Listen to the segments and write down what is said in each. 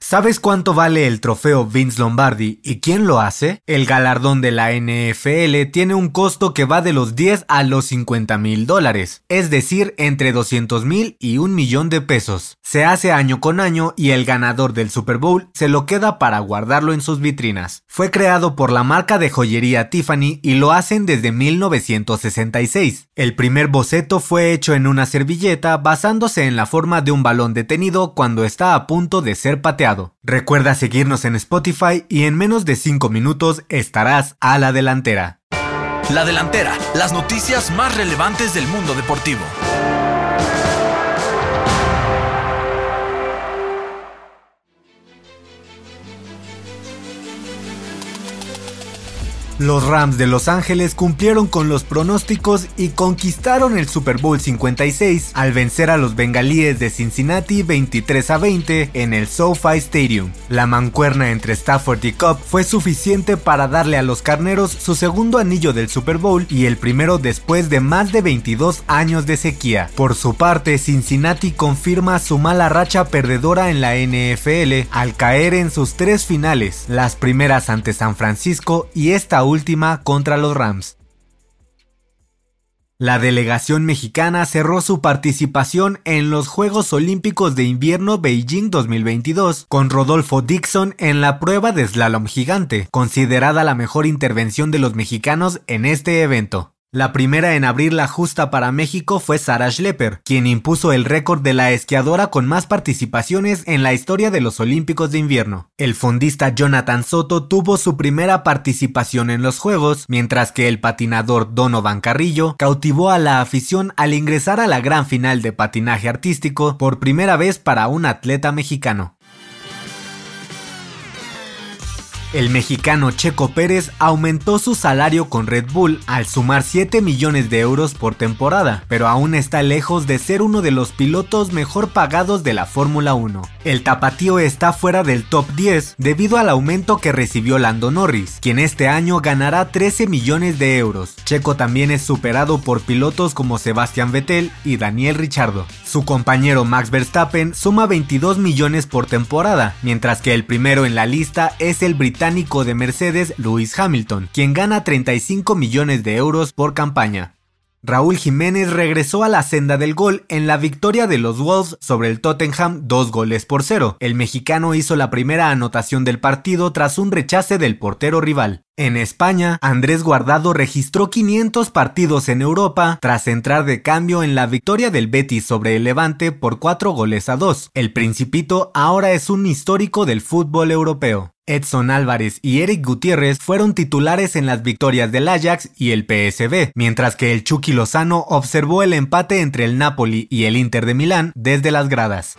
¿Sabes cuánto vale el trofeo Vince Lombardi y quién lo hace? El galardón de la NFL tiene un costo que va de los 10 a los 50 mil dólares, es decir, entre 200 mil y un millón de pesos. Se hace año con año y el ganador del Super Bowl se lo queda para guardarlo en sus vitrinas. Fue creado por la marca de joyería Tiffany y lo hacen desde 1966. El primer boceto fue hecho en una servilleta basándose en la forma de un balón detenido cuando está a punto de ser pateado. Recuerda seguirnos en Spotify y en menos de 5 minutos estarás a la delantera. La delantera, las noticias más relevantes del mundo deportivo. Los Rams de Los Ángeles cumplieron con los pronósticos y conquistaron el Super Bowl 56 al vencer a los bengalíes de Cincinnati 23 a 20 en el SoFi Stadium. La mancuerna entre Stafford y Cobb fue suficiente para darle a los carneros su segundo anillo del Super Bowl y el primero después de más de 22 años de sequía. Por su parte, Cincinnati confirma su mala racha perdedora en la NFL al caer en sus tres finales, las primeras ante San Francisco y esta última contra los Rams. La delegación mexicana cerró su participación en los Juegos Olímpicos de Invierno Beijing 2022 con Rodolfo Dixon en la prueba de slalom gigante, considerada la mejor intervención de los mexicanos en este evento. La primera en abrir la justa para México fue Sarah Schlepper, quien impuso el récord de la esquiadora con más participaciones en la historia de los Olímpicos de invierno. El fondista Jonathan Soto tuvo su primera participación en los Juegos, mientras que el patinador Donovan Carrillo cautivó a la afición al ingresar a la gran final de patinaje artístico por primera vez para un atleta mexicano. El mexicano Checo Pérez aumentó su salario con Red Bull al sumar 7 millones de euros por temporada, pero aún está lejos de ser uno de los pilotos mejor pagados de la Fórmula 1. El tapatío está fuera del top 10 debido al aumento que recibió Lando Norris, quien este año ganará 13 millones de euros. Checo también es superado por pilotos como Sebastian Vettel y Daniel Ricciardo. Su compañero Max Verstappen suma 22 millones por temporada, mientras que el primero en la lista es el británico británico de Mercedes Lewis Hamilton, quien gana 35 millones de euros por campaña. Raúl Jiménez regresó a la senda del gol en la victoria de los Wolves sobre el Tottenham dos goles por cero. El mexicano hizo la primera anotación del partido tras un rechace del portero rival. En España, Andrés Guardado registró 500 partidos en Europa tras entrar de cambio en la victoria del Betis sobre el Levante por 4 goles a 2. El Principito ahora es un histórico del fútbol europeo. Edson Álvarez y Eric Gutiérrez fueron titulares en las victorias del Ajax y el PSV, mientras que el Chucky Lozano observó el empate entre el Napoli y el Inter de Milán desde las gradas.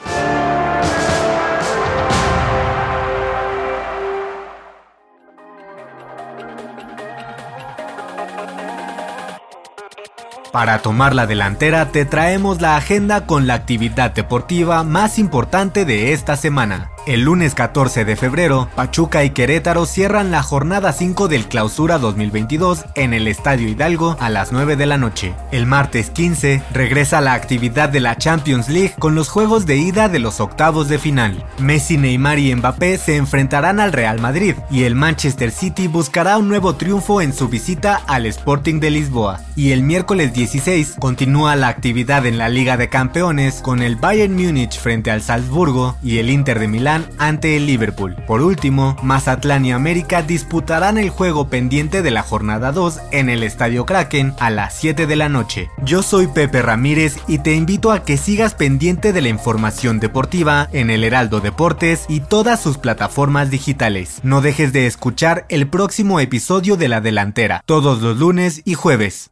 Para tomar la delantera te traemos la agenda con la actividad deportiva más importante de esta semana. El lunes 14 de febrero, Pachuca y Querétaro cierran la jornada 5 del Clausura 2022 en el Estadio Hidalgo a las 9 de la noche. El martes 15 regresa la actividad de la Champions League con los juegos de ida de los octavos de final. Messi, Neymar y Mbappé se enfrentarán al Real Madrid y el Manchester City buscará un nuevo triunfo en su visita al Sporting de Lisboa. Y el miércoles 16 continúa la actividad en la Liga de Campeones con el Bayern Múnich frente al Salzburgo y el Inter de Milán Ante el Liverpool. Por último, Mazatlán y América disputarán el juego pendiente de la jornada 2 en el Estadio Kraken a las 7 de la noche. Yo soy Pepe Ramírez y te invito a que sigas pendiente de la información deportiva en el Heraldo Deportes y todas sus plataformas digitales. No dejes de escuchar el próximo episodio de La Delantera, todos los lunes y jueves.